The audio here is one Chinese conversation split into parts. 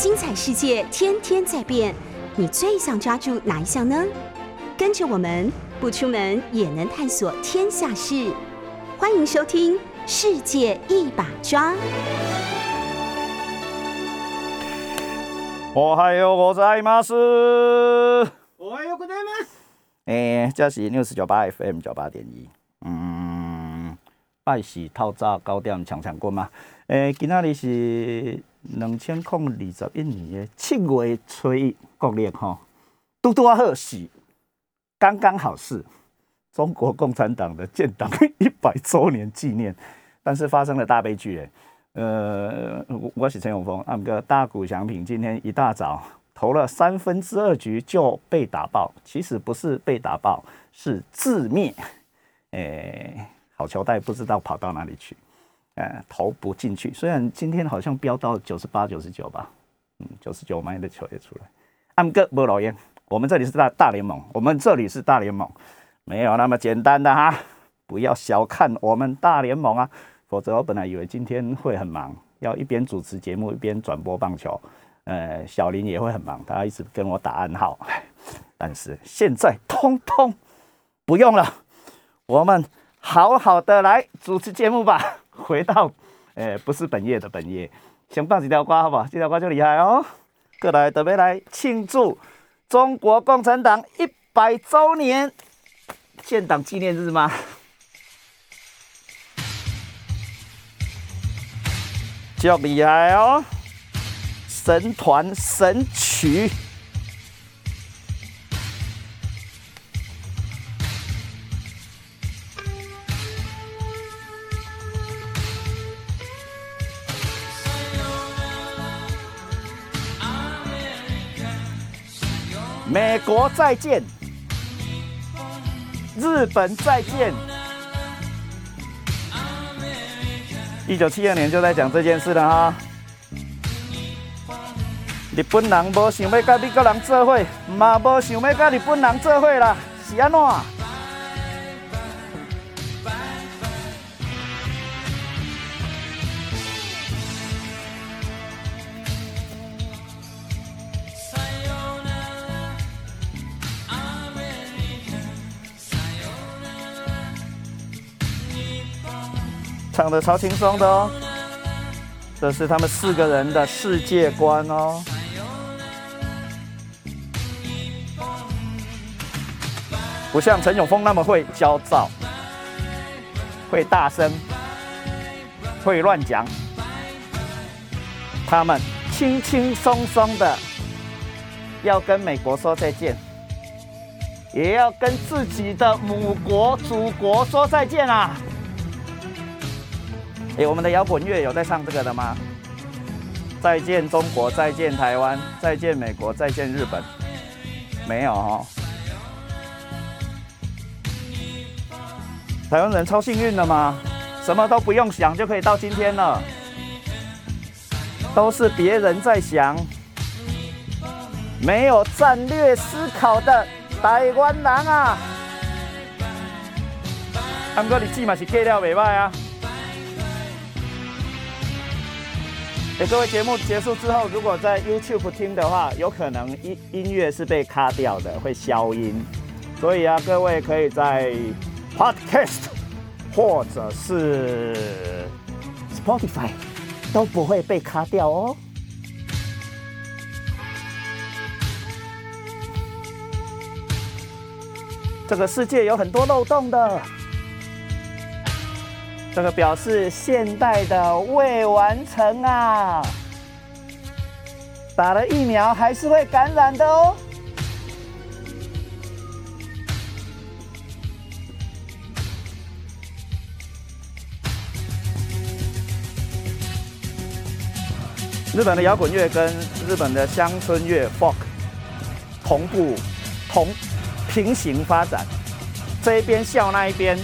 精彩世界天天在变，你最想抓住哪一项呢？跟着我们不出门也能探索天下事，欢迎收听《世界一把抓》。おはようございます。おはようございます。诶、这是 News 九八 FM 九八点一。嗯，拜喜透早九点强强棍嘛。诶、今仔日是 两千零二十一年的七月初一国历吼，拄拄啊好是刚刚好是中国共产党的建党一百周年纪念，但是发生了大悲剧诶。呃，我我是陈永峰，那个大谷翔平今天一大早投了三分之二局就被打爆，其实不是被打爆，是自灭。诶、好球带不知道跑到哪里去，呃，投不进去。虽然今天好像飙到九十八、九十九吧，嗯，九十九迈的球也出来。暗哥不老烟，我们这里是大大联盟，我们这里是大联盟，没有那么简单的哈，不要小看我们大联盟啊。否则我本来以为今天会很忙，要一边主持节目一边转播棒球。呃，小林也会很忙，他一直跟我打暗号。但是现在通通不用了，我们好好的来主持节目吧。回到呃，不是本业的本业，先放几条瓜好不好？这条瓜就厉害哦。过来准备来庆祝中国共产党一百周年建党纪念日吗？就厉害哦！神团神曲，美国再见，日本再见。一九七二年就在讲这件事了哈。日本人无想要跟美国人做伙，嘛无想要跟日本人做伙啦，是安怎？唱的超轻松的哦，这是他们四个人的世界观哦。不像陈永峰那么会焦躁，会大声，会乱讲。他们轻轻松松的要跟美国说再见，也要跟自己的母国、祖国说再见啊！哎，我们的摇滚乐有在唱这个的吗？再见中国，再见台湾，再见美国，再见日本，没有哦。台湾人超幸运的嘛，什么都不用想就可以到今天了，都是别人在想，没有战略思考的台湾人啊。安哥你起码是 K 料袂歹啊。各位，节目结束之后，如果在 YouTube 听的话，有可能音音乐是被卡掉的，会消音。所以啊，各位可以在 Podcast 或者是 Spotify 都不会被卡掉哦。这个世界有很多漏洞的。这个表示现代的未完成啊，打了疫苗还是会感染的哦。日本的摇滚乐跟日本的乡村乐 folk 同步同平行发展，这一边笑那一边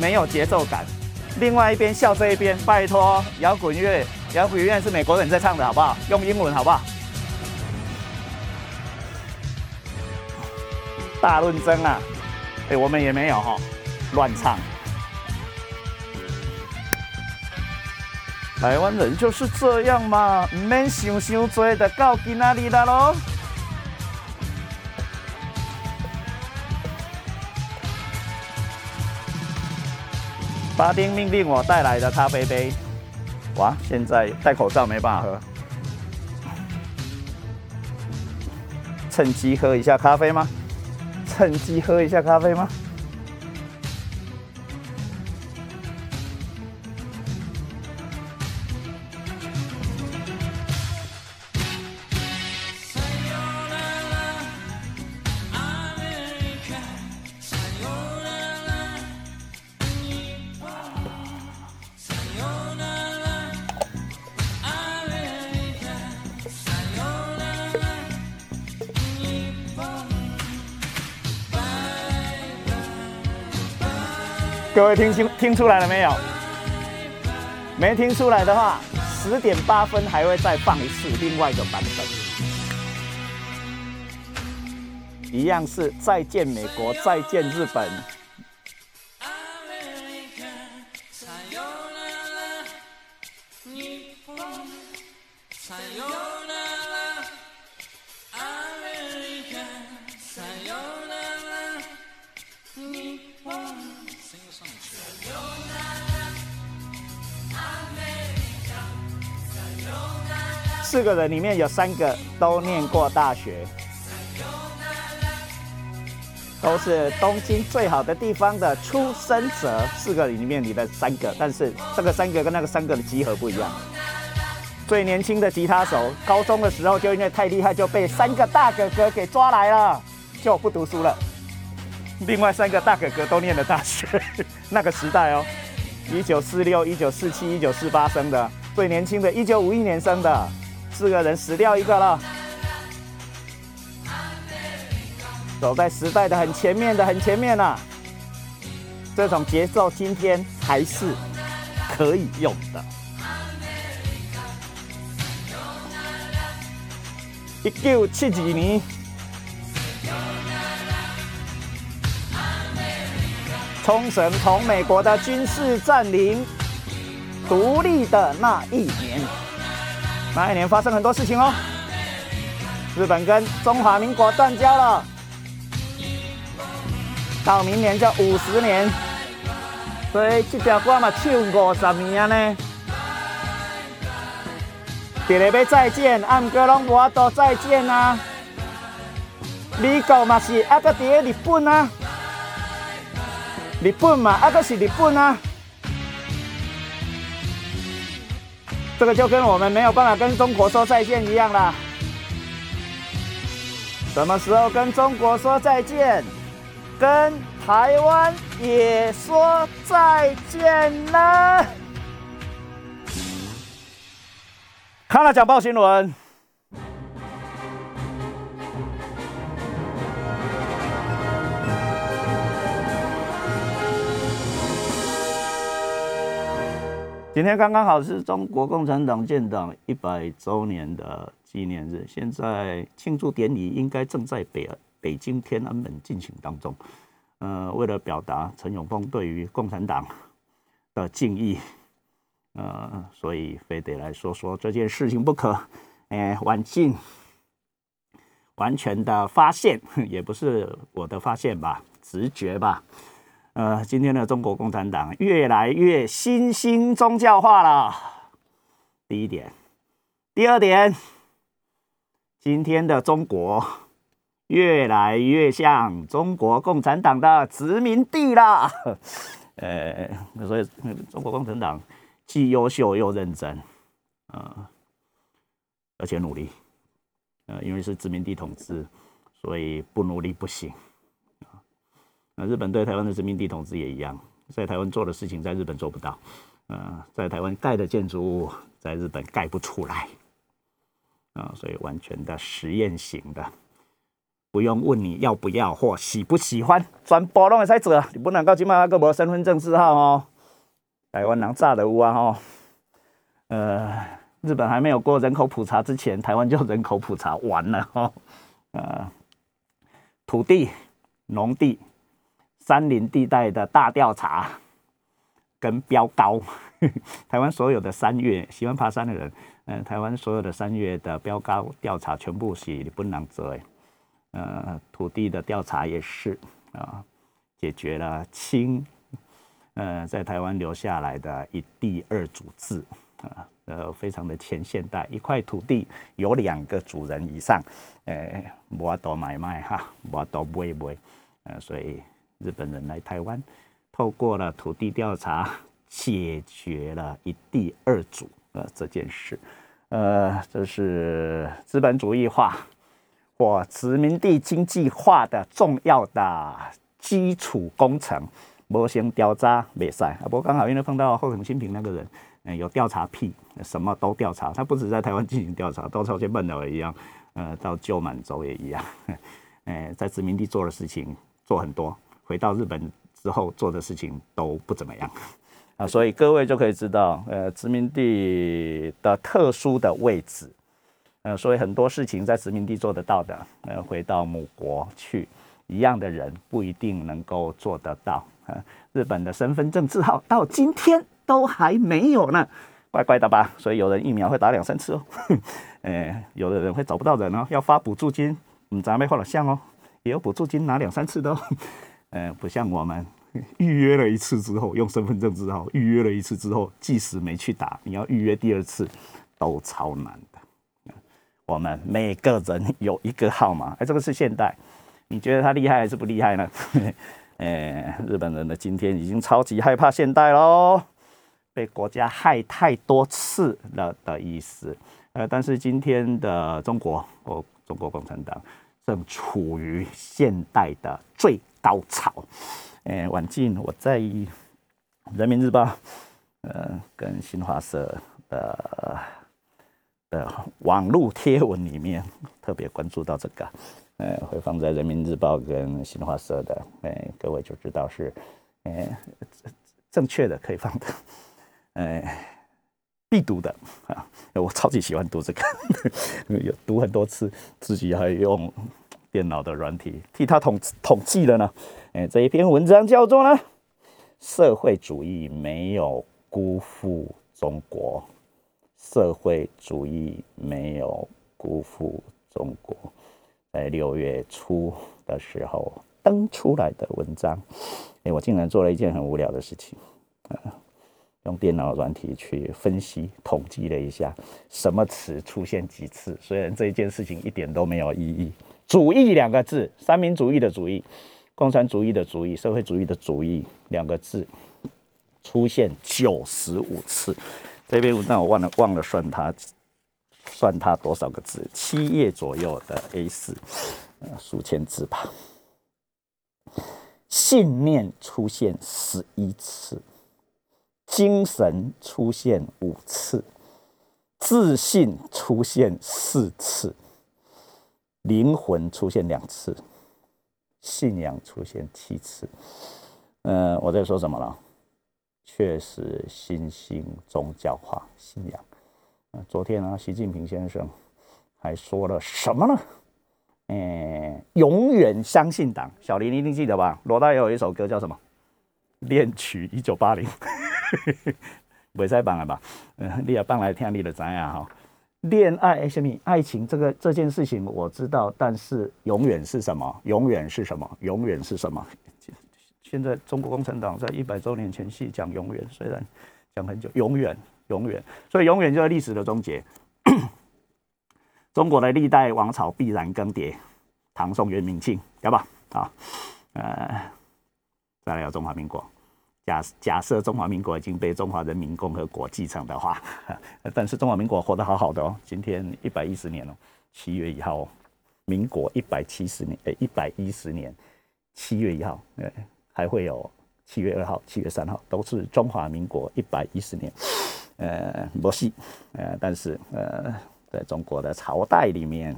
没有节奏感。另外一边笑这一边，拜托，摇滚乐，摇滚乐是美国人在唱的，好不好？用英文好不好？大论争啊！哎，我们也没有哈，乱唱。台湾人就是这样嘛，唔免想想多，就到今仔日啦咯。巴丁命令我带来的咖啡杯，哇！现在戴口罩没办法喝，趁机喝一下咖啡吗？趁机喝一下咖啡吗？各位听清听出来了没有？没听出来的话，十点八分还会再放一次另外一个版本，一样是再见美国，再见日本。四个人里面有三个都念过大学，都是东京最好的地方的出生者。四个里面里的三个，但是这个三个跟那个三个的集合不一样。最年轻的吉他手，高中的时候就因为太厉害，就被三个大哥哥给抓来了，就不读书了。另外三个大哥哥都念了大学，那个时代哦，一九四六、一九四七、一九四八生的，最年轻的，一九五一年生的。四个人死掉一个了，走在时代的很前面的很前面呐，这种节奏今天还是可以用的。一九七二年，冲绳从美国的军事占领独立的那一年。那一年发生很多事情哦，日本跟中华民国断交了，到明年就五十年，所以这条歌嘛唱五十年呢。别个要再见，按哥拢无都再见啊。美国嘛是啊个伫日本啊，日本嘛啊个是日本啊。这个就跟我们没有办法跟中国说再见一样啦。什么时候跟中国说再见？跟台湾也说再见呢？看了讲报新闻。今天刚刚好是中国共产党建党一百周年的纪念日，现在庆祝典礼应该正在北北京天安门进行当中。呃，为了表达陈永峰对于共产党的敬意，呃，所以非得来说说这件事情不可。哎，晚进完全的发现，也不是我的发现吧，直觉吧。呃，今天的中国共产党越来越新兴宗教化了。第一点，第二点，今天的中国越来越像中国共产党的殖民地了。呃，所以中国共产党既优秀又认真，啊，而且努力。呃，因为是殖民地统治，所以不努力不行。那日本对台湾的殖民地统治也一样，在台湾做的事情，在日本做不到。呃，在台湾盖的建筑物，在日本盖不出来。啊，所以完全的实验型的，不用问你要不要或喜不喜欢，全部拢会使做。你不能够起码个无身份证字号哦。台湾人炸的屋啊吼。呃，日本还没有过人口普查之前，台湾就人口普查完了哈。呃，土地、农地。山林地带的大调查，跟标高。台湾所有的山岳，喜欢爬山的人，嗯，台湾所有的山岳的标高调查全部是不能做。呃，土地的调查也是啊，解决了清，呃，在台湾留下来的一地二主制啊，呃，非常的前现代，一块土地有两个主人以上，呃，我多买卖哈，我多买卖，呃，所以日本人来台湾，透过了土地调查，解决了一地二主呃这件事，呃，这是资本主义化。或殖民地经济化的重要的基础工程，模型调查没赛啊！不过刚好因为碰到后藤新平那个人，嗯，有调查癖，什么都调查。他不止在台湾进行调查，到朝鲜半岛也一样，呃，到旧满洲也一样。呃，在殖民地做的事情做很多，回到日本之后做的事情都不怎么样啊！所以各位就可以知道，呃，殖民地的特殊的位置。呃，所以很多事情在殖民地做得到的，呃，回到母国去，一样的人不一定能够做得到。呃，日本的身份证字号到今天都还没有呢，怪怪的吧？所以有人疫苗会打两三次哦，呃，有的人会找不到人哦，要发补助金，嗯，咱没画了像哦，也有补助金拿两三次的，哦，呃，不像我们预约了一次之后用身份证之后预约了一次之后，即使没去打，你要预约第二次都超难的。我们每个人有一个号码，哎，这个是现代，你觉得他厉害还是不厉害呢？哎，日本人的今天已经超级害怕现代喽，被国家害太多次了的意思。呃，但是今天的中国，哦，中国共产党正处于现代的最高潮。哎，晚近我在《人民日报》呃跟新华社的。的网络贴文里面特别关注到这个，呃，会放在人民日报跟新华社的，哎，各位就知道是，哎，正确的可以放的，哎，必读的。啊，我超级喜欢读这个，有读很多次，自己还用电脑的软体替他统统计了呢，哎，这一篇文章叫做呢，社会主义没有辜负中国。社会主义没有辜负中国，在六月初的时候登出来的文章，哎，我竟然做了一件很无聊的事情，啊，用电脑软体去分析统计了一下，什么词出现几次。虽然这一件事情一点都没有意义，主义两个字，三民主义的主义，共产主义的主义，社会主义的主义两个字出现九十五次。这篇文章我忘了忘了算它，算它多少个字？七页左右的 A 四，数千字吧。信念出现十一次，精神出现五次，自信出现四次，灵魂出现两次，信仰出现七次。呃，我在说什么了？确实，新兴宗教化信仰。昨天呢，习近平先生还说了什么呢？哎，永远相信党。小林一定记得吧？罗大佑有一首歌叫什么？《恋曲一九八零》。未使放了吧？嗯，你也放来听，你就知呀哈。恋爱什么？爱情这个这件事情我知道，但是永远是什么？永远是什么？永远是什么？现在中国共产党在一百周年前夕讲永远，虽然讲很久，永远永远，所以永远就是历史的终结。中国的历代王朝必然更迭，唐宋元明清，对吧？啊，呃，再来有中华民国。假假设中华民国已经被中华人民共和国继承的话，但是中华民国活得好好的哦，今天一百一十年了，七月一号，民国一百七十年，诶，一百一十年，七月一号，对。还会有七月二号、七月三号，都是中华民国一百一十年，呃，不是，呃，但是呃，在中国的朝代里面，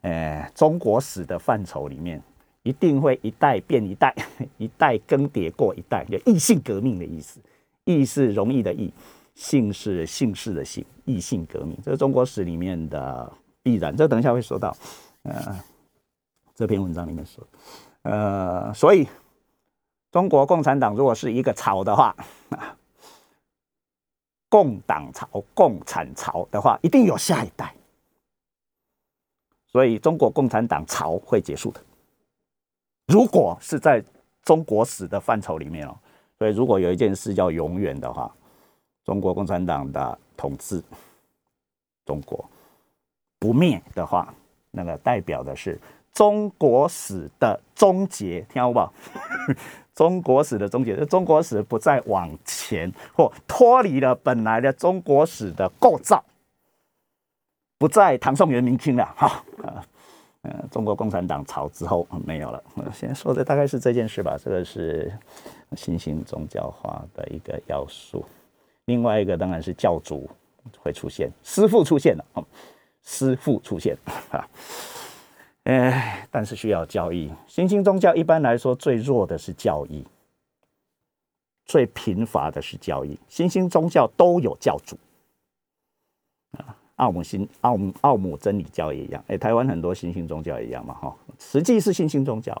呃，中国史的范畴里面，一定会一代变一代，一代更迭过一代，就异姓革命的意思。异是容易的异，姓是姓氏的姓，异姓革命，这是中国史里面的必然。这等一下会说到，呃，这篇文章里面说，呃，所以。中国共产党如果是一个朝的话，共党朝、共产朝的话，一定有下一代。所以中国共产党朝会结束的。如果是在中国史的范畴里面哦，所以如果有一件事叫永远的话，中国共产党的统治中国不灭的话，那个代表的是中国史的终结，听好不好？中国史的终结，中国史不再往前或脱离了本来的中国史的构造，不在唐宋元明清了，哈，中国共产党朝之后没有了。现在说的大概是这件事吧，这个是新兴宗教化的一个要素。另外一个当然是教主会出现，师傅出现了，师傅出现 啊。哎，但是需要教义。新兴宗教一般来说最弱的是教义，最贫乏的是教义。新兴宗教都有教主啊，奥姆新奥姆奥姆真理教也一样。哎，台湾很多新兴宗教也一样嘛，哈，实际是新兴宗教。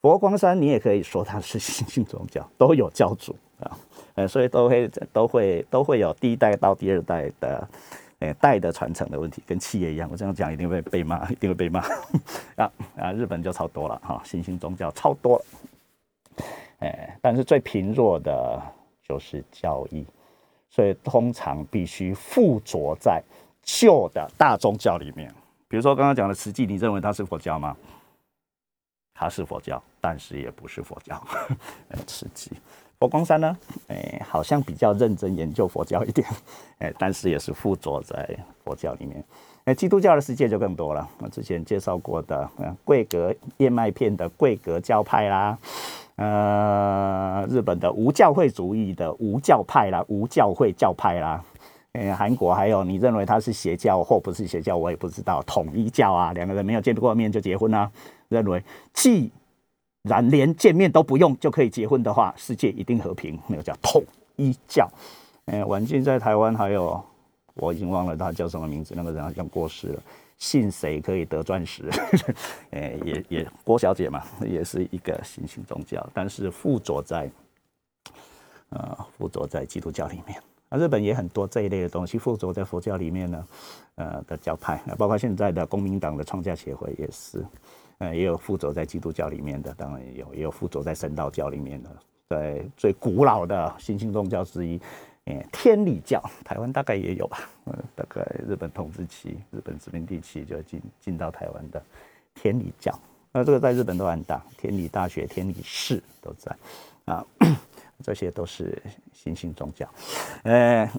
佛光山你也可以说它是新兴宗教，都有教主啊，呃，所以都会都会都会有第一代到第二代的。哎，代的传承的问题跟企业一样，我这样讲一定会被骂，一定会被骂 啊啊！日本就超多了哈，新兴宗教超多，哎，但是最贫弱的就是教义，所以通常必须附着在旧的大宗教里面。比如说刚刚讲的慈济，你认为它是佛教吗？它是佛教，但是也不是佛教，慈济。佛光山呢？哎，好像比较认真研究佛教一点，哎，但是也是附着在佛教里面。哎，基督教的世界就更多了。我之前介绍过的，嗯，贵格燕麦片的贵格教派啦，呃，日本的无教会主义的无教派啦，无教会教派啦，哎，韩国还有你认为他是邪教或不是邪教，我也不知道。统一教啊，两个人没有见过面就结婚啊，认为既然连见面都不用就可以结婚的话，世界一定和平。那个叫统一教。哎，晚近在台湾还有，我已经忘了他叫什么名字，那个人好像过世了。信谁可以得钻石？哎，也也郭小姐嘛，也是一个新兴宗教，但是附着在，呃，附着在基督教里面。啊，日本也很多这一类的东西附着在佛教里面呢，呃的教派，包括现在的公民党的创价协会也是。呃，也有附着在基督教里面的，当然也有，也有附着在神道教里面的，在最古老的新兴宗教之一，诶，天理教，台湾大概也有吧，呃，大概日本统治期、日本殖民地期就进进到台湾的天理教，那这个在日本都很大，天理大学、天理市都在，啊，这些都是新兴宗教，呃，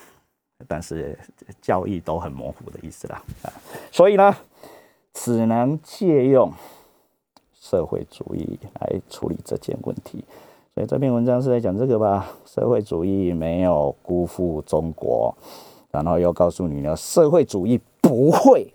但是教义都很模糊的意思啦，啊，所以呢。只能借用社会主义来处理这件问题，所以这篇文章是在讲这个吧？社会主义没有辜负中国，然后又告诉你呢，社会主义不会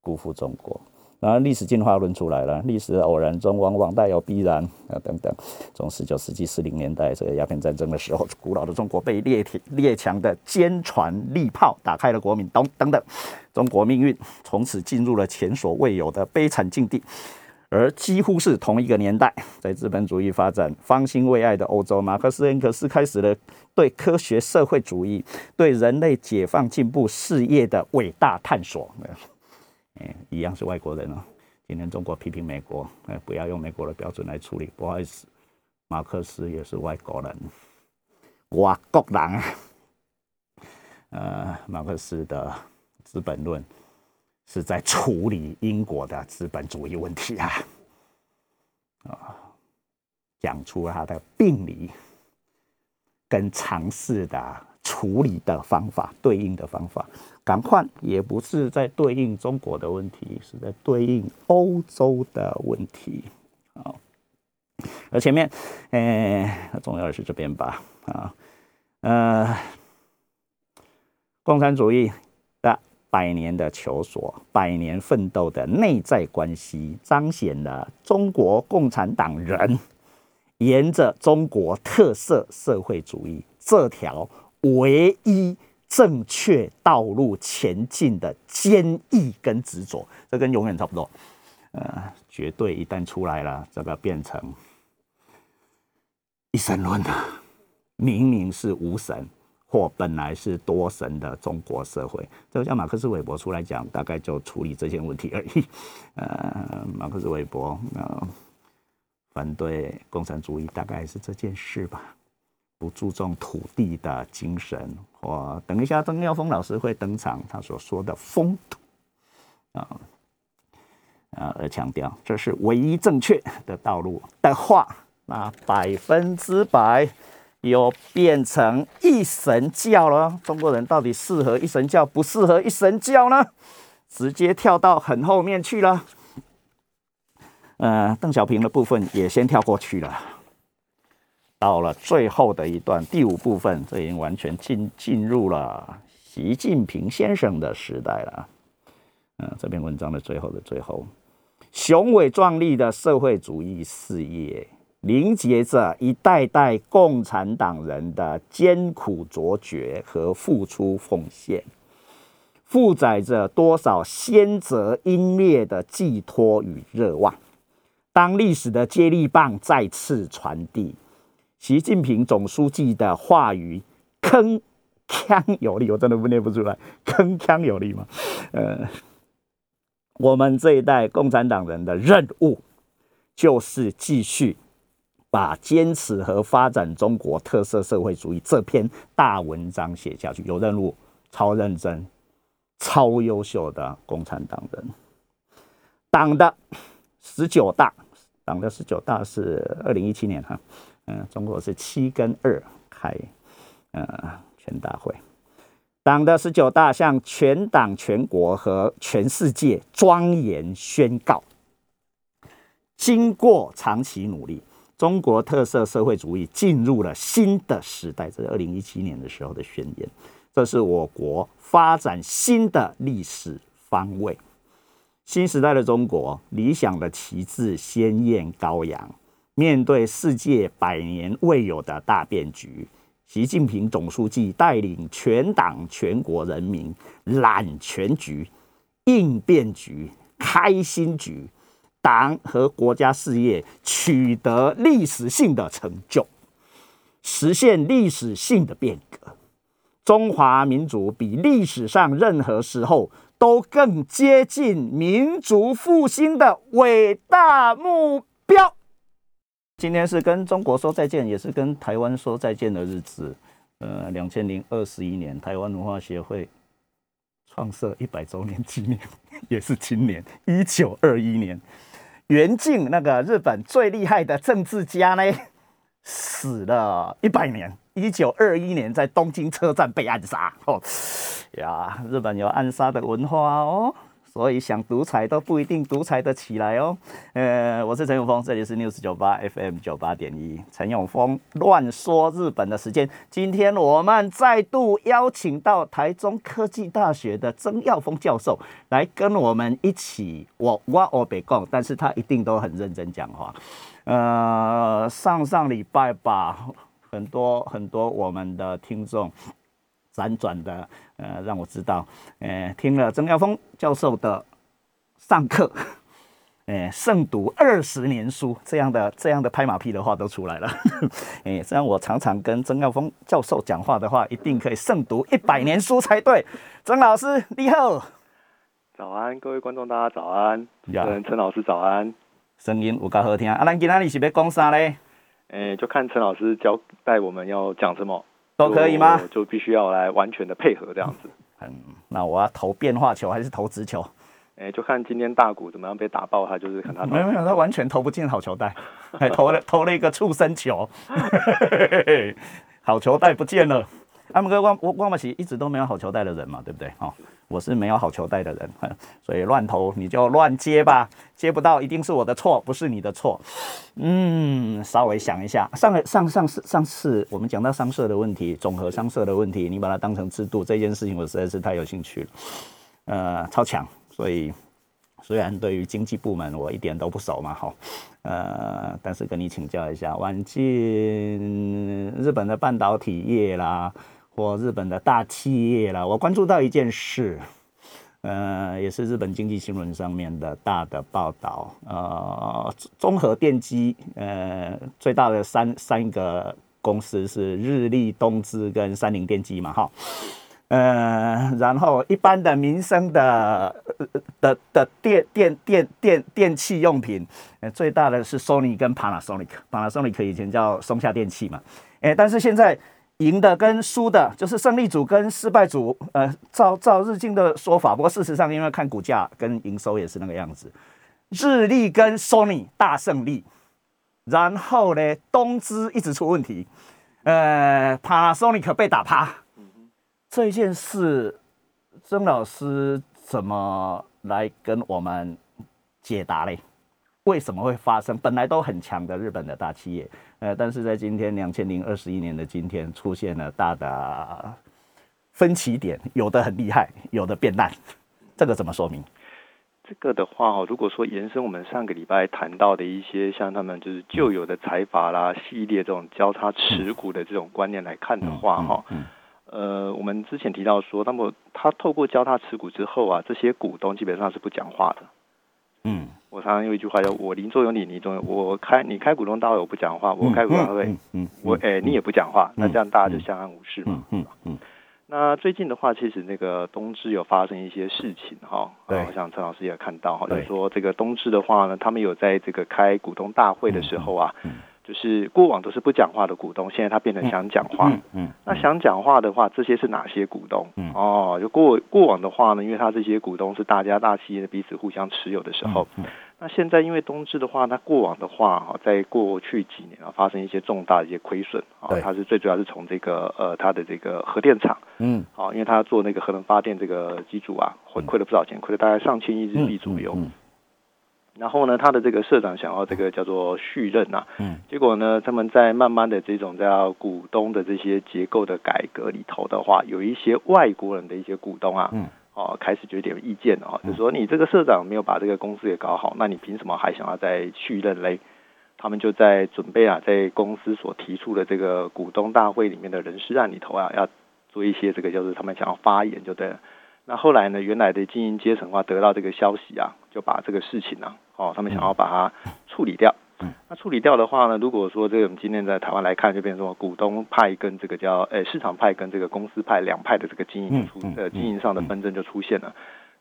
辜负中国。然后历史进化论出来了，历史偶然中往往带有必然啊等等。从十九世纪四零年代这个鸦片战争的时候，古老的中国被列列强的坚船利炮打开了国民等等等，中国命运从此进入了前所未有的悲惨境地。而几乎是同一个年代，在资本主义发展方兴未艾的欧洲，马克思恩格斯开始了对科学社会主义、对人类解放进步事业的伟大探索。哎，一样是外国人哦。今天中国批评美国，哎，不要用美国的标准来处理。不好意思，马克思也是外国人，外国人。呃，马克思的《资本论》是在处理英国的资本主义问题啊，啊，讲出他的病理跟尝试的处理的方法，对应的方法。赶快也不是在对应中国的问题，是在对应欧洲的问题好。而前面，哎，重要的是这边吧？啊，呃，共产主义的百年的求索、百年奋斗的内在关系，彰显了中国共产党人沿着中国特色社会主义这条唯一。正确道路前进的坚毅跟执着，这跟永远差不多。呃，绝对一旦出来了，这个变成一神论了。明明是无神，或本来是多神的中国社会。这个叫马克思韦伯出来讲，大概就处理这些问题而已。呃，马克思韦伯呃反对共产主义，大概是这件事吧。不注重土地的精神，我等一下曾耀峰老师会登场，他所说的风土啊啊，而强调这是唯一正确的道路的话，那百分之百又变成一神教了。中国人到底适合一神教，不适合一神教呢？直接跳到很后面去了。呃，邓小平的部分也先跳过去了。到了最后的一段第五部分，这已经完全进进入了习近平先生的时代了。嗯，这篇文章的最后的最后，雄伟壮丽的社会主义事业，凝结着一代代共产党人的艰苦卓绝和付出奉献，负载着多少先哲英烈的寄托与热望。当历史的接力棒再次传递。习近平总书记的话语铿锵有力，我真的不念不出来，铿锵有力吗？呃，我们这一代共产党人的任务，就是继续把坚持和发展中国特色社会主义这篇大文章写下去。有任务，超认真、超优秀的共产党人。党的十九大，党的十九大是二零一七年哈。嗯，中国是七跟二开，呃，全大会，党的十九大向全党全国和全世界庄严宣告：经过长期努力，中国特色社会主义进入了新的时代。这是二零一七年的时候的宣言，这是我国发展新的历史方位。新时代的中国，理想的旗帜鲜艳高扬。面对世界百年未有的大变局，习近平总书记带领全党全国人民揽全局、应变局、开新局，党和国家事业取得历史性的成就，实现历史性的变革。中华民族比历史上任何时候都更接近民族复兴的伟大目标。今天是跟中国说再见，也是跟台湾说再见的日子。呃，两千零二十一年，台湾文化协会创设一百周年纪念，也是今年一九二一年，袁敬那个日本最厉害的政治家呢，死了一百年，一九二一年在东京车站被暗杀。哦呀，日本有暗杀的文化哦。所以想独裁都不一定独裁得起来哦。呃，我是陈永峰，这里是 News 九八 FM 九八点一，陈永峰乱说日本的时间。今天我们再度邀请到台中科技大学的曾耀峰教授来跟我们一起，我我我别讲，但是他一定都很认真讲话。呃，上上礼拜吧，很多很多我们的听众。辗转的，呃，让我知道，呃，听了曾耀峰教授的上课，呃，胜读二十年书这样的这样的拍马屁的话都出来了，哎，这样我常常跟曾耀峰教授讲话的话，一定可以胜读一百年书才对。曾老师你好，早安，各位观众大家早安，跟陈老师早安，声音有够好听，啊，咱今天是要讲啥嘞？诶，就看陈老师交代我们要讲什么。都可以吗？就必须要来完全的配合这样子。嗯，那我要投变化球还是投直球？哎，就看今天大股怎么样被打爆，他就是看他。没有没有，他完全投不进好球袋，还 投了投了一个畜生球，好球袋不见了。阿姆哥，汪汪汪马奇一直都没有好球带的人嘛，对不对？哦，我是没有好球带的人，所以乱投你就乱接吧，接不到一定是我的错，不是你的错。嗯，稍微想一下，上上上次上次我们讲到商社的问题，总和商社的问题，你把它当成制度这件事情，我实在是太有兴趣了。呃，超强，所以虽然对于经济部门我一点都不熟嘛，哈，呃，但是跟你请教一下，晚近日本的半导体业啦。或日本的大企业了，我关注到一件事，呃，也是日本经济新闻上面的大的报道，呃，综合电机，呃，最大的三三个公司是日立、东芝跟三菱电机嘛，哈。呃，然后一般的民生的的的电电电电电器用品，呃，最大的是 Sony 跟 Panasonic，Panasonic 以前叫松下电器嘛，哎，但是现在赢的跟输的，就是胜利组跟失败组，呃，照照日经的说法，不过事实上因为看股价跟营收也是那个样子，日立跟 Sony 大胜利，然后呢，东芝一直出问题，呃，Panasonic 被打趴。这件事，曾老师怎么来跟我们解答嘞？为什么会发生？本来都很强的日本的大企业，呃，但是在今天两千零二十一年的今天，出现了大的分歧点，有的很厉害，有的变烂，这个怎么说明？这个的话哈，如果说延伸我们上个礼拜谈到的一些像他们就是旧有的财阀啦系列这种交叉持股的这种观念来看的话哈。呃，我们之前提到说，那么他透过交叉持股之后啊，这些股东基本上是不讲话的。嗯，我常常用一句话叫“我邻座有你，你总有我开，你开股东大会我不讲话，我开股东大会，嗯，我哎你也不讲话，那这样大家就相安无事嘛。嗯嗯。那最近的话，其实那个东芝有发生一些事情哈，对，像陈老师也看到哈，就是说这个东芝的话呢，他们有在这个开股东大会的时候啊。就是过往都是不讲话的股东，现在他变成想讲话。嗯，那想讲话的话，这些是哪些股东？嗯，哦，就过过往的话呢，因为他这些股东是大家大企业的彼此互相持有的时候，嗯那现在因为东芝的话，它过往的话哈，在过去几年啊，发生一些重大的一些亏损啊，它是最主要是从这个呃它的这个核电厂，嗯，好，因为它做那个核能发电这个机组啊，亏亏了不少钱，亏了大概上千亿日币左右。然后呢，他的这个社长想要这个叫做续任啊，嗯，结果呢，他们在慢慢的这种叫股东的这些结构的改革里头的话，有一些外国人的一些股东啊，嗯，哦，开始有点意见了，就说你这个社长没有把这个公司给搞好，那你凭什么还想要再续任嘞？他们就在准备啊，在公司所提出的这个股东大会里面的人事案里头啊，要做一些这个就是他们想要发言就对了。那后来呢？原来的经营阶层话得到这个消息啊，就把这个事情呢，哦，他们想要把它处理掉。那处理掉的话呢，如果说这个我们今天在台湾来看，就变成说股东派跟这个叫诶市场派跟这个公司派两派的这个经营出呃经营上的纷争就出现了。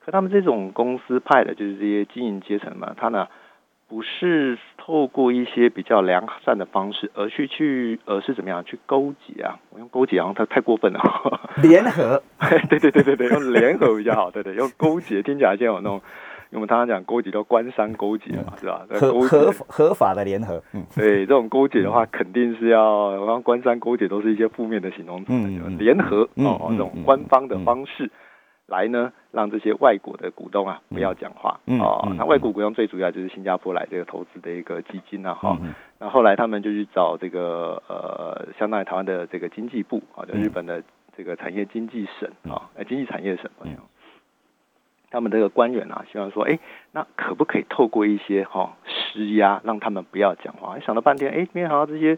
可他们这种公司派的，就是这些经营阶层嘛，他呢。不是透过一些比较良善的方式，而去去，而是怎么样去勾结啊？我用勾结好像太太过分了。联合，对对对对对，用联合比较好。对对，用勾结听起来像有那种，因为我们常常讲勾结叫官商勾结嘛，是吧？合合合法的联合。嗯，对，这种勾结的话，肯定是要，然后官商勾结都是一些负面的形容词。嗯，联合哦，这种官方的方式。来呢，让这些外国的股东啊不要讲话哦。那外国股东最主要就是新加坡来这个投资的一个基金啊哈。那后来他们就去找这个呃，相当于台湾的这个经济部啊，就日本的这个产业经济省啊，呃，经济产业省。他们这个官员啊，希望说，哎，那可不可以透过一些哈施压，让他们不要讲话？想了半天，哎，没想到这些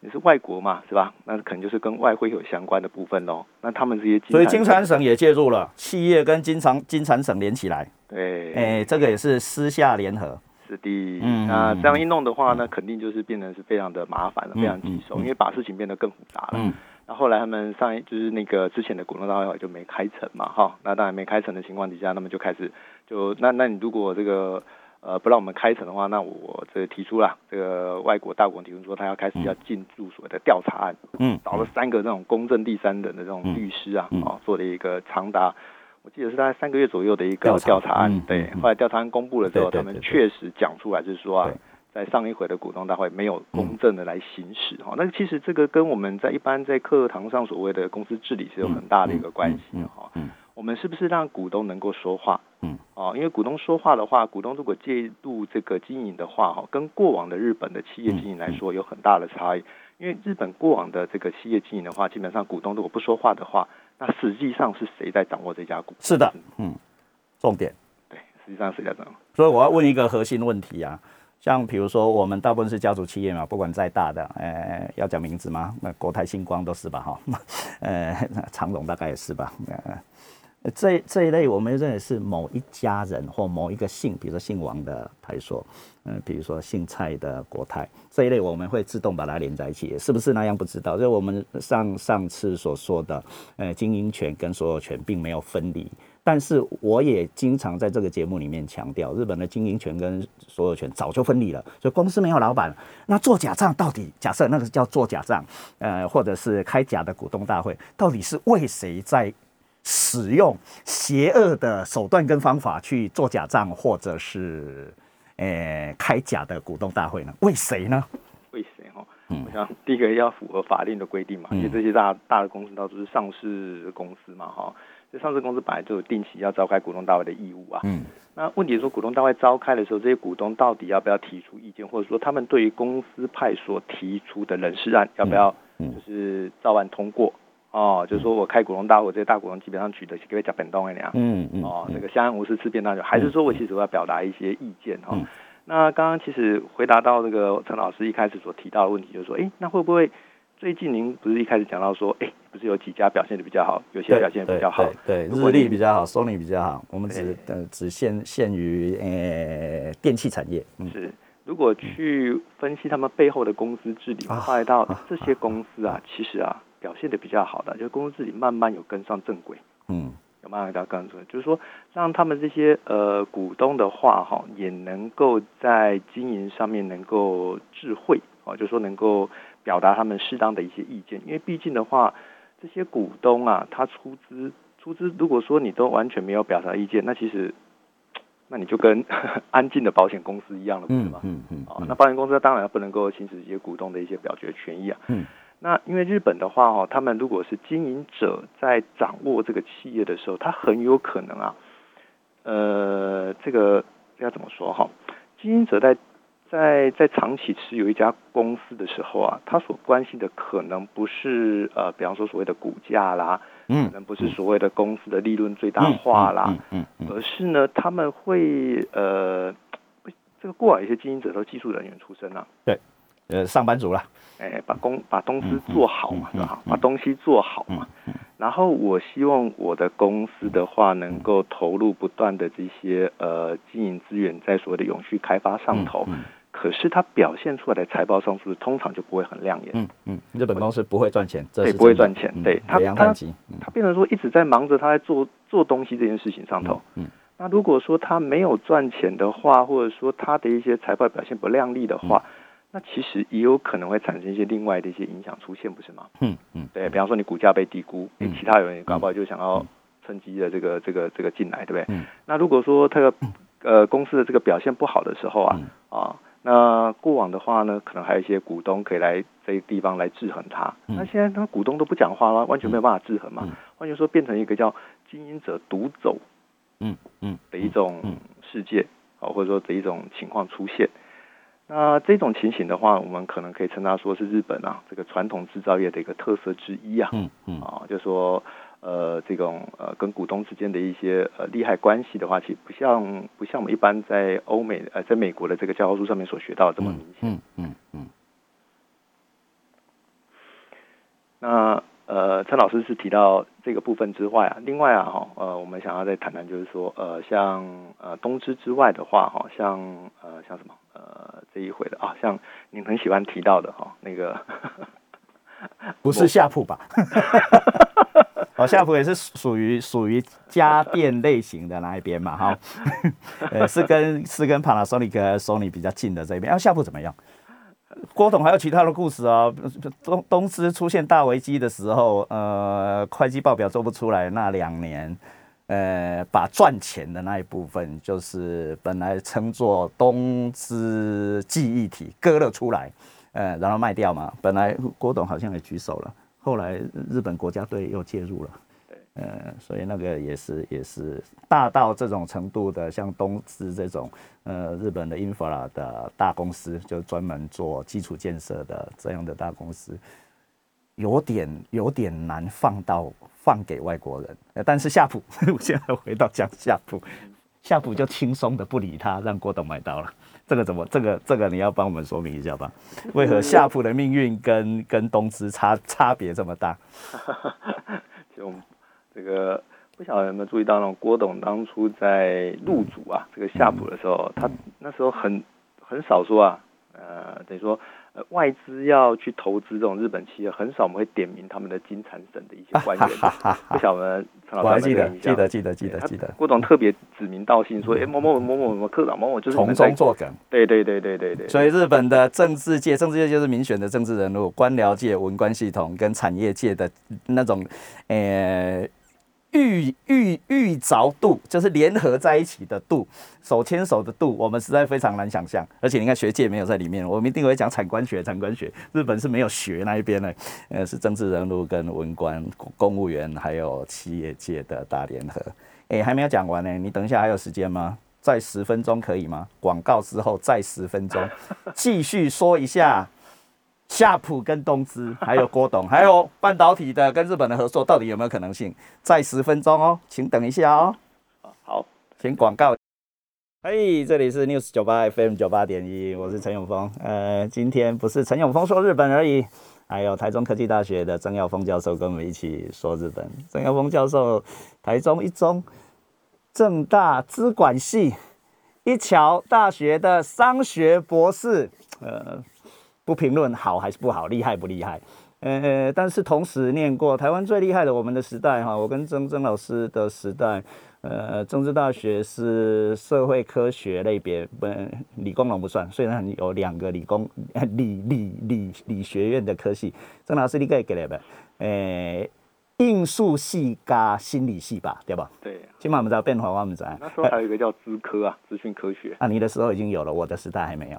也是外国嘛，是吧？那可能就是跟外汇有相关的部分喽。那他们这些，所以金产省也介入了，企业跟金产金产省连起来，对，哎，这个也是私下联合，是的。嗯，那这样一弄的话呢，肯定就是变成是非常的麻烦了，非常棘手，因为把事情变得更复杂了。嗯。那后来他们上一就是那个之前的股东大会就没开成嘛，哈，那当然没开成的情况底下，那么就开始就那那你如果这个呃不让我们开成的话，那我这提出了这个外国大国提出说他要开始要进驻所谓的调查案，嗯，找了三个那种公正第三人的这种律师啊，啊，做了一个长达我记得是大概三个月左右的一个调查案，对，后来调查案公布了之后，他们确实讲出来就是说啊。在上一回的股东大会没有公正的来行使哈，那其实这个跟我们在一般在课堂上所谓的公司治理是有很大的一个关系哈。我们是不是让股东能够说话？嗯，哦，因为股东说话的话，股东如果介入这个经营的话哈，跟过往的日本的企业经营来说有很大的差异。因为日本过往的这个企业经营的话，基本上股东如果不说话的话，那实际上是谁在掌握这家股？是的，嗯，重点对，实际上谁在掌握？所以我要问一个核心问题啊。像比如说，我们大部分是家族企业嘛，不管再大的，呃，要讲名字吗？那国泰星光都是吧，哈，呃，长荣大概也是吧，呃，这这一类，我们认为是某一家人或某一个姓，比如说姓王的台所，嗯，比如说姓蔡的国泰这一类，我们会自动把它连在一起，是不是那样不知道？就我们上上次所说的，呃，经营权跟所有权并没有分离，但是我也经常在这个节目里面强调，日本的经营权跟所有权早就分离了，所以公司没有老板，那做假账到底假设那个叫做假账，呃，或者是开假的股东大会，到底是为谁在？使用邪恶的手段跟方法去做假账，或者是呃开假的股东大会呢？为谁呢？为谁哈？嗯，我想第一个要符合法令的规定嘛，因为这些大大的公司都是上市公司嘛，哈，这上市公司本来就有定期要召开股东大会的义务啊。嗯，那问题是说股东大会召开的时候，这些股东到底要不要提出意见，或者说他们对于公司派所提出的人事案要不要就是照案通过？哦，就是说我开股东大会，这些大股东基本上取得各位讲本东一样，嗯嗯，哦，那个相安无事吃便当就，还是说我其实我要表达一些意见哈。那刚刚其实回答到这个陈老师一开始所提到的问题，就是说，哎，那会不会最近您不是一开始讲到说，哎，不是有几家表现的比较好，有些表现比较好，对，日立比较好，Sony 比较好，我们只呃只限限于呃电器产业，是。如果去分析他们背后的公司治理，发现到这些公司啊，其实啊。表现的比较好的，就是公司治理慢慢有跟上正轨，嗯，有慢慢到跟上正轨，就是说让他们这些呃股东的话哈，也能够在经营上面能够智慧哦，就是说能够表达他们适当的一些意见，因为毕竟的话，这些股东啊，他出资出资，如果说你都完全没有表达意见，那其实那你就跟 安静的保险公司一样了，不是吗？嗯嗯，哦，那保险公司当然不能够行使一些股东的一些表决权益啊，嗯。那因为日本的话哈，他们如果是经营者在掌握这个企业的时候，他很有可能啊，呃，这个要怎么说哈？经营者在在在长期持有一家公司的时候啊，他所关心的可能不是呃，比方说所谓的股价啦，嗯，可能不是所谓的公司的利润最大化啦，嗯嗯，而是呢，他们会呃，这个过往一些经营者都技术人员出身啊，对，呃，上班族了。哎，把公把公司做好嘛，对吧？把东西做好嘛。然后我希望我的公司的话，能够投入不断的这些呃经营资源，在所谓的永续开发上头。可是它表现出来的财报上是通常就不会很亮眼。嗯嗯，日本公司不会赚钱，对，不会赚钱。对，它它它变成说一直在忙着他在做做东西这件事情上头。嗯，那如果说他没有赚钱的话，或者说他的一些财报表现不亮丽的话。那其实也有可能会产生一些另外的一些影响出现，不是吗？嗯嗯，对比方说你股价被低估，你其他人搞不好就想要趁机的这个这个这个进来，对不对？嗯。那如果说这个呃公司的这个表现不好的时候啊啊，那过往的话呢，可能还有一些股东可以来这些地方来制衡它。那现在他股东都不讲话了，完全没有办法制衡嘛。换句话说，变成一个叫经营者独走，嗯嗯的一种世界啊，或者说的一种情况出现。那这种情形的话，我们可能可以称它说是日本啊这个传统制造业的一个特色之一啊，嗯嗯啊，就说呃这种呃跟股东之间的一些呃利害关系的话，其实不像不像我们一般在欧美呃在美国的这个教科书上面所学到的这么明显，嗯嗯嗯。那呃陈老师是提到这个部分之外啊，另外啊哈呃我们想要再谈谈就是说呃像呃东芝之外的话哈像呃像什么？呃，这一回的啊，像您很喜欢提到的哈，那个 不是夏普吧？哦，夏普也是属于属于家电类型的那一边嘛，哈，呃，是跟是跟 Panasonic Sony 比较近的这一边。啊，夏普怎么样？郭董还有其他的故事啊？东东芝出现大危机的时候，呃，会计报表做不出来那两年。呃，把赚钱的那一部分，就是本来称作东芝记忆体割了出来，呃，然后卖掉嘛。本来郭董好像也举手了，后来日本国家队又介入了，对，呃，所以那个也是也是大到这种程度的，像东芝这种，呃，日本的 infra 的大公司，就专门做基础建设的这样的大公司，有点有点难放到。放给外国人，但是夏普，我现在回到讲夏普，夏普就轻松的不理他，让郭董买到了。这个怎么？这个这个你要帮我们说明一下吧？为何夏普的命运跟跟东芝差差别这么大？就这个不晓得有没有注意到，呢郭董当初在入主啊这个夏普的时候，他那时候很很少说啊，呃，等于说。呃，外资要去投资这种日本企业，很少我们会点名他们的金产省的一些官员。不晓得陈老师我还记得，记得，记得，记得，记得。郭董特别指名道姓说：“哎，某某某某某某科长，某某就是从中作梗。”对对对对对对。所以日本的政治界，政治界就是民选的政治人物，官僚界、文官系统跟产业界的那种，呃。遇遇遇着度，就是联合在一起的度，手牵手的度，我们实在非常难想象。而且你看学界没有在里面，我们一定会讲产官学，产官学，日本是没有学那一边的，呃，是政治人物跟文官、公务员还有企业界的大联合。哎，还没有讲完呢，你等一下还有时间吗？再十分钟可以吗？广告之后再十分钟，继续说一下。夏普跟东芝，还有郭董，还有半导体的跟日本的合作，到底有没有可能性？再十分钟哦，请等一下哦。好，请广告。嘿，这里是 News 九八 FM 九八点一，我是陈永峰。呃，今天不是陈永峰说日本而已，还有台中科技大学的曾耀峰教授跟我们一起说日本。曾耀峰教授，台中一中、正大资管系、一桥大学的商学博士，呃。不评论好还是不好，厉害不厉害？呃，但是同时念过台湾最厉害的我们的时代哈，我跟曾曾老师的时代，呃，政治大学是社会科学类别，不理工农不算，虽然有两个理工 理理理理学院的科系，曾老师你可以给来呗，呃。应数系加心理系吧，对吧？对，起码我们知道变化，我们知道。那时候还有一个叫资科啊，资讯科学。啊，你的时候已经有了，我的时代还没有。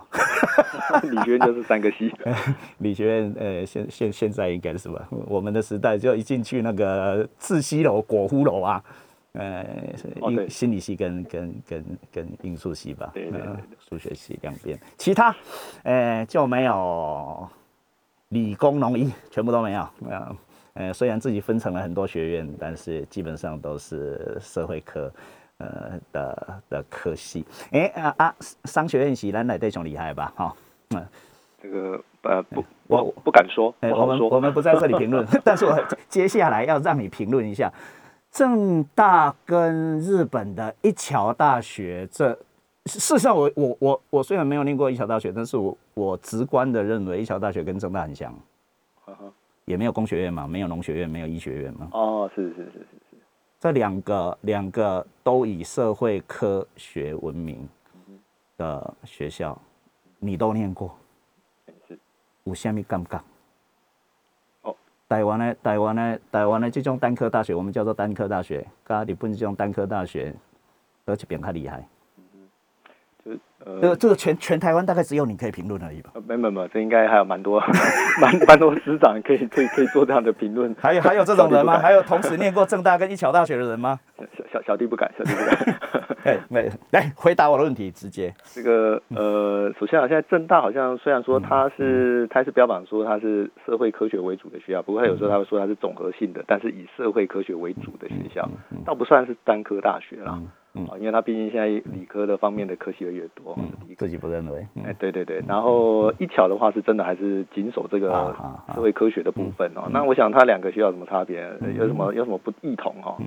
理学院就是三个系。理学院，呃，现现现在应该是什么？我们的时代就一进去那个自西楼、果夫楼啊，呃，应心理系跟跟跟跟应数系吧，对对对，数学系两边，其他，呃，就没有理工农医，全部都没有，没有。呃，虽然自己分成了很多学院，但是基本上都是社会科，呃的的科系。哎啊啊，商学院系咱来对上厉害吧？哈，嗯，这个呃不，我不敢说，我们我们不在这里评论，但是我接下来要让你评论一下正大跟日本的一桥大学。这事实上，我我我我虽然没有念过一桥大学，但是我我直观的认为一桥大学跟正大很像。也没有工学院嘛，没有农学院，没有医学院嘛。哦，是是是是是，这两个两个都以社会科学闻名的学校，你都念过，是，有虾米尴尬？哦，台湾的台湾的台湾的这种单科大学，我们叫做单科大学，跟日本这种单科大学，而且变较厉害。呃，这个全全台湾大概只有你可以评论而已吧？没没没，这应该还有蛮多 蛮蛮多师长可以可以可以做这样的评论。还有还有这种人吗？还有同时念过正大跟一桥大学的人吗？小小小弟不敢，小弟不敢。哎，没来回答我的问题，直接。这个呃，首先啊，现在正大好像虽然说它是它是标榜说它是社会科学为主的学校，不过他有时候他会说它是综合性的，但是以社会科学为主的学校，倒不算是单科大学啦。嗯，因为他毕竟现在理科的方面的科系越越多，嗯，自己不认为，哎，对对对，然后一巧的话是真的还是紧守这个社会科学的部分哦。那我想他两个学校有什么差别？有什么有什么不异同哦？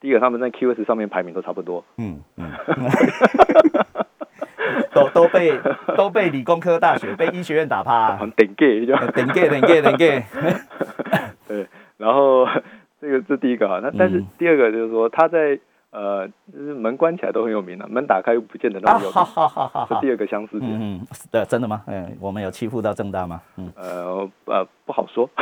第一个他们在 QS 上面排名都差不多，嗯嗯，都都被都被理工科大学被医学院打趴，顶 gay 就顶 gay 顶 gay 顶 gay，对，然后这个这第一个哈，那但是第二个就是说他在。呃，就是门关起来都很有名了，门打开又不见得那么有名。是第二个相似点。嗯，对，真的吗？嗯，我们有欺负到正大吗？嗯，呃呃，不好说。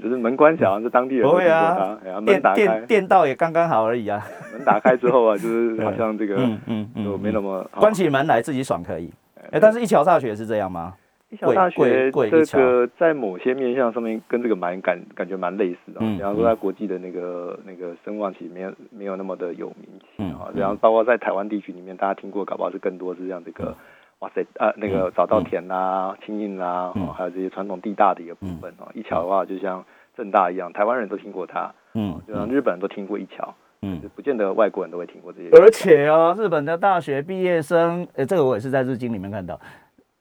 就是门关起来是当地人。不会啊，门打开，电道也刚刚好而已啊。门打开之后啊，就是 好像这个，嗯嗯嗯，没那么。关起门来自己爽可以。哎，但是一桥大学是这样吗？一桥大学这个在某些面向上面跟这个蛮感感觉蛮类似的，比方说在国际的那个那个声望其实没有没有那么的有名气啊，然后包括在台湾地区里面，大家听过搞不好是更多是像这个哇塞啊那个早稻田啦、青印啦，还有这些传统地大的一个部分哦。一桥的话就像正大一样，台湾人都听过它，嗯，就像日本人都听过一桥，嗯，不见得外国人都会听过这些。而且哦，日本的大学毕业生，呃，这个我也是在日经里面看到。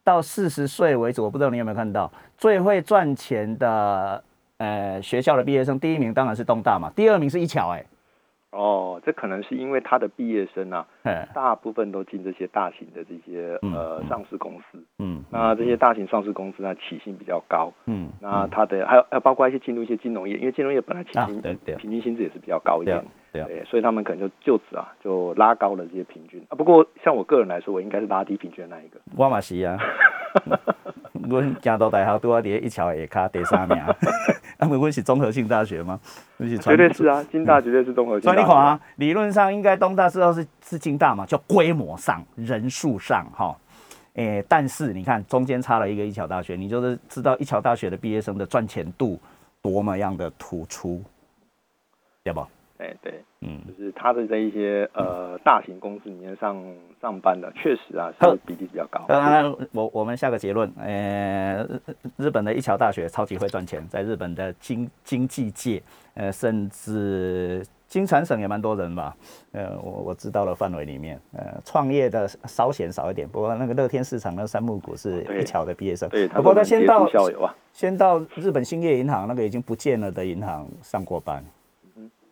到四十岁为止，我不知道你有没有看到最会赚钱的呃学校的毕业生，第一名当然是东大嘛，第二名是一桥，哎。哦，这可能是因为他的毕业生啊，大部分都进这些大型的这些呃上市公司，嗯，那这些大型上市公司呢起薪比较高，嗯，那他的还有还有包括一些进入一些金融业，因为金融业本来起薪平均薪资也是比较高一点，对，所以他们可能就就此啊就拉高了这些平均。啊。不过像我个人来说，我应该是拉低平均的那一个。我嘛是啊，我京都大学都要伫一桥下卡第三名。他 们问是综合性大学吗？绝对是啊，金大绝对是综合性。所以你看啊，理论上应该东大之后是是金大嘛，叫规模上、人数上哈。诶，但是你看中间差了一个一桥大学，你就是知道一桥大学的毕业生的赚钱度多么样的突出，对不？哎，对，嗯，就是他的这一些呃大型公司里面上上班的，确实啊是比例比较高。当然，我我们下个结论，呃，日本的一桥大学超级会赚钱，在日本的经经济界，呃，甚至金传省也蛮多人吧，呃，我我知道的范围里面，呃，创业的稍显少一点，不过那个乐天市场那三木股是一桥的毕业生，对，不过他先到先到日本兴业银行那个已经不见了的银行上过班。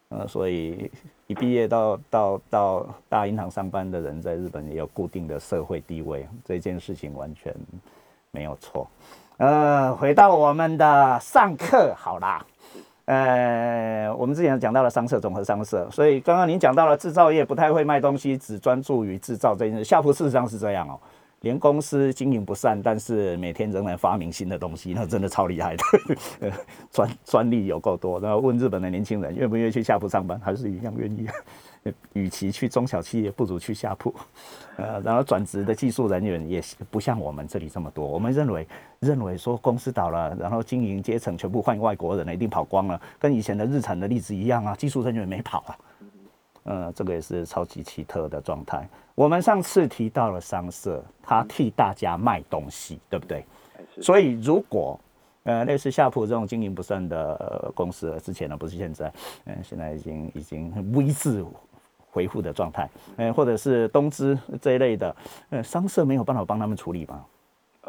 呃，所以一毕业到到到大银行上班的人，在日本也有固定的社会地位，这件事情完全没有错。呃，回到我们的上课好啦，呃，我们之前讲到了商社，总和商社，所以刚刚您讲到了制造业不太会卖东西，只专注于制造这件事，夏普事实上是这样哦。连公司经营不善，但是每天仍然发明新的东西，那真的超厉害的，专专利有够多。然后问日本的年轻人愿不愿意去夏普上班，还是一样愿意。与其去中小企业，不如去夏普。呃，然后转职的技术人员也不像我们这里这么多。我们认为认为说公司倒了，然后经营阶层全部换外国人了，一定跑光了，跟以前的日产的例子一样啊，技术人员没跑啊。呃，这个也是超级奇特的状态。我们上次提到了商社，他替大家卖东西，对不对？所以如果呃类似夏普这种经营不善的公司，之前呢不是现在，嗯，现在已经已经 V 字回复的状态，嗯，或者是东芝这一类的，呃，商社没有办法帮他们处理吗？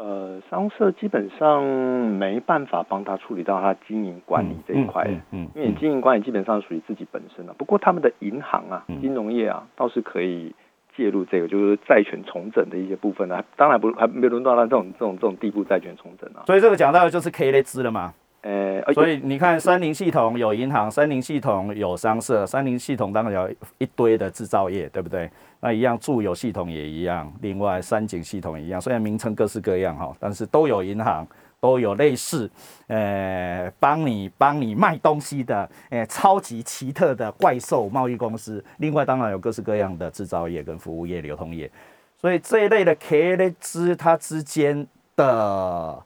呃，商社基本上没办法帮他处理到他经营管理这一块，嗯，因为经营管理基本上属于自己本身了。不过他们的银行啊、金融业啊，倒是可以介入这个，就是债权重整的一些部分呢。当然不还没轮到他这种这种这种地步债权重整啊。所以这个讲到的就是 K 类资了嘛。呃，所以你看，三菱系统有银行，三菱系统有商社，三菱系统当然有一堆的制造业，对不对？那一样，住友系统也一样，另外三井系统一样，虽然名称各式各样哈，但是都有银行，都有类似，呃，帮你帮你卖东西的，呃，超级奇特的怪兽贸易公司。另外，当然有各式各样的制造业跟服务业、流通业，所以这一类的 K 类资它之间的。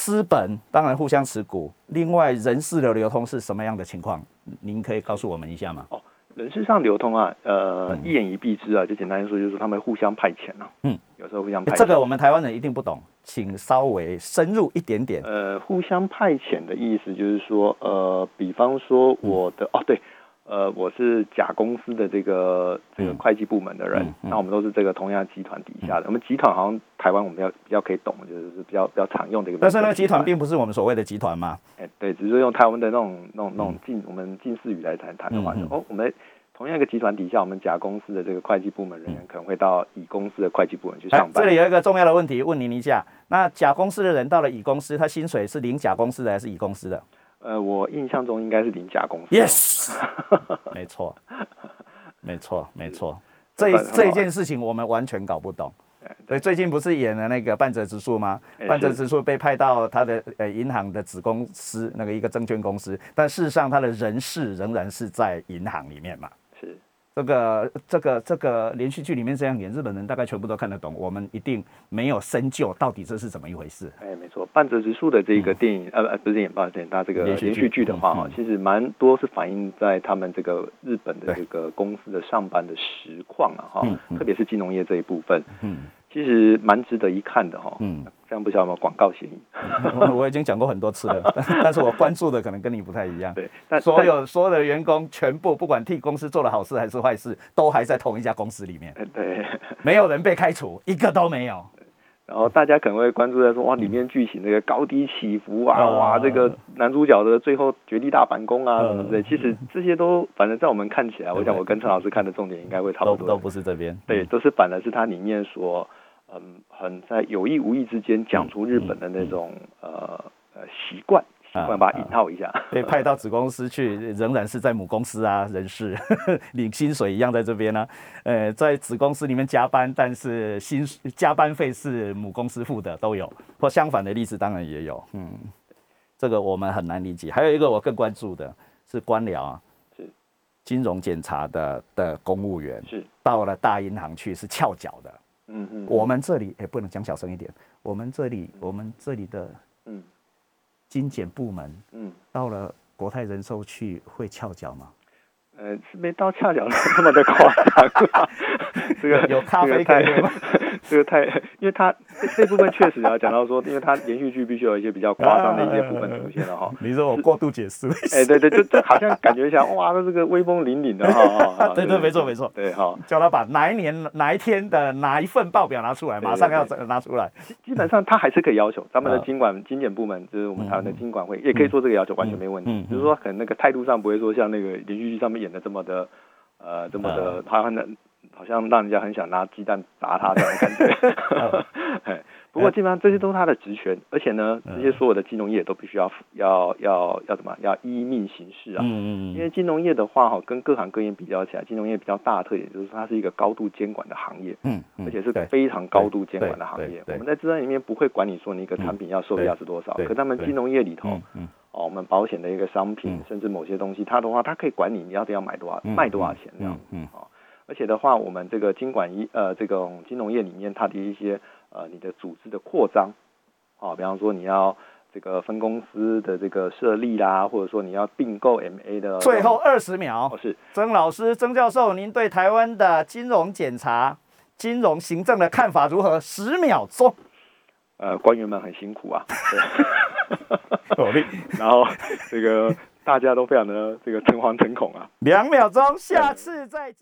资本当然互相持股，另外人事的流通是什么样的情况？您可以告诉我们一下吗？哦，人事上流通啊，呃，一言以蔽之啊，就简单说，就是他们互相派遣啊。嗯，有时候互相派。这个我们台湾人一定不懂，请稍微深入一点点。呃，互相派遣的意思就是说，呃，比方说我的哦，对。呃，我是甲公司的这个这个会计部门的人，那我们都是这个同样集团底下的。我们集团好像台湾我们比较比较可以懂，就是比较比较常用的一个。但是那个集团并不是我们所谓的集团嘛？哎，对，只是用台湾的那种那种那种近我们近似语来谈谈的话，就哦，我们同样一个集团底下，我们甲公司的这个会计部门人员可能会到乙公司的会计部门去上班。这里有一个重要的问题，问您一下：那甲公司的人到了乙公司，他薪水是领甲公司的还是乙公司的？呃，我印象中应该是林家公司。Yes，没错，没错，没错。这这一件事情我们完全搞不懂。对，最近不是演了那个半泽直树吗？半泽直树被派到他的呃银行的子公司那个一个证券公司，但事实上他的人事仍然是在银行里面嘛。这个这个这个连续剧里面这样演，日本人大概全部都看得懂。我们一定没有深究到底这是怎么一回事。哎，没错，半泽直树的这个电影，呃呃，不是电影，抱歉，他这个连续剧的话，哈，其实蛮多是反映在他们这个日本的这个公司的上班的实况啊，哈，特别是金融业这一部分。嗯。其实蛮值得一看的哈，嗯，这样不晓得有没有广告嫌疑？我已经讲过很多次了，但是我关注的可能跟你不太一样。对，但所有所有的员工全部不管替公司做了好事还是坏事，都还在同一家公司里面。对，没有人被开除，一个都没有。然后大家可能会关注在说，哇，里面剧情那个高低起伏啊，哇，这个男主角的最后绝地大反攻啊什么之类。其实这些都，反正在我们看起来，我想我跟陈老师看的重点应该会差不多。都不是这边，对，都是反而是它里面所，嗯，很在有意无意之间讲出日本的那种呃呃习惯。习惯把它引号一下，被派到子公司去，仍然是在母公司啊，人事领薪水一样在这边呢。呃，在子公司里面加班，但是薪加班费是母公司付的，都有。或相反的例子当然也有。嗯，这个我们很难理解。还有一个我更关注的是官僚啊，是金融检查的的公务员，是到了大银行去是翘脚的。嗯嗯，我们这里也不能讲小声一点，我们这里我们这里的嗯。精简部门，嗯，到了国泰人寿去会翘脚吗？呃，是没到恰脚 那么的夸张，这个有咖啡可以吗？这个太，因为他这部分确实要讲到说，因为他连续剧必须有一些比较夸张的一些部分出现了哈。你说我过度解释？哎，对对，就就好像感觉一下，哇，他这个威风凛凛的哈。对对，没错没错，对哈，叫他把哪一年哪一天的哪一份报表拿出来，马上要拿出来。基本上他还是可以要求，咱们的经管经检部门，就是我们台湾的经管会，也可以做这个要求，完全没问题。就是说，可能那个态度上不会说像那个连续剧上面演的这么的，呃，这么的他很。好像让人家很想拿鸡蛋砸他这样的感觉。不过基本上这些都是他的职权，而且呢，这些所有的金融业都必须要要要要怎么要依命行事啊。嗯嗯嗯。因为金融业的话哈，跟各行各业比较起来，金融业比较大的特点就是它是一个高度监管的行业。嗯嗯。而且是非常高度监管的行业。我们在资产里面不会管你说你一个产品要售价是多少，可他们金融业里头，哦，我们保险的一个商品，甚至某些东西，它的话，它可以管你你要不要买多少，卖多少钱这样。嗯。哦。而且的话，我们这个金管一呃，这个金融业里面，它的一些呃，你的组织的扩张，啊，比方说你要这个分公司的这个设立啦，或者说你要并购 MA 的。最后二十秒，是曾老师、曾教授，您对台湾的金融检查、金融行政的看法如何？十秒钟。呃，官员们很辛苦啊，然后这个大家都非常的这个诚惶诚恐啊。两秒钟，下次再见。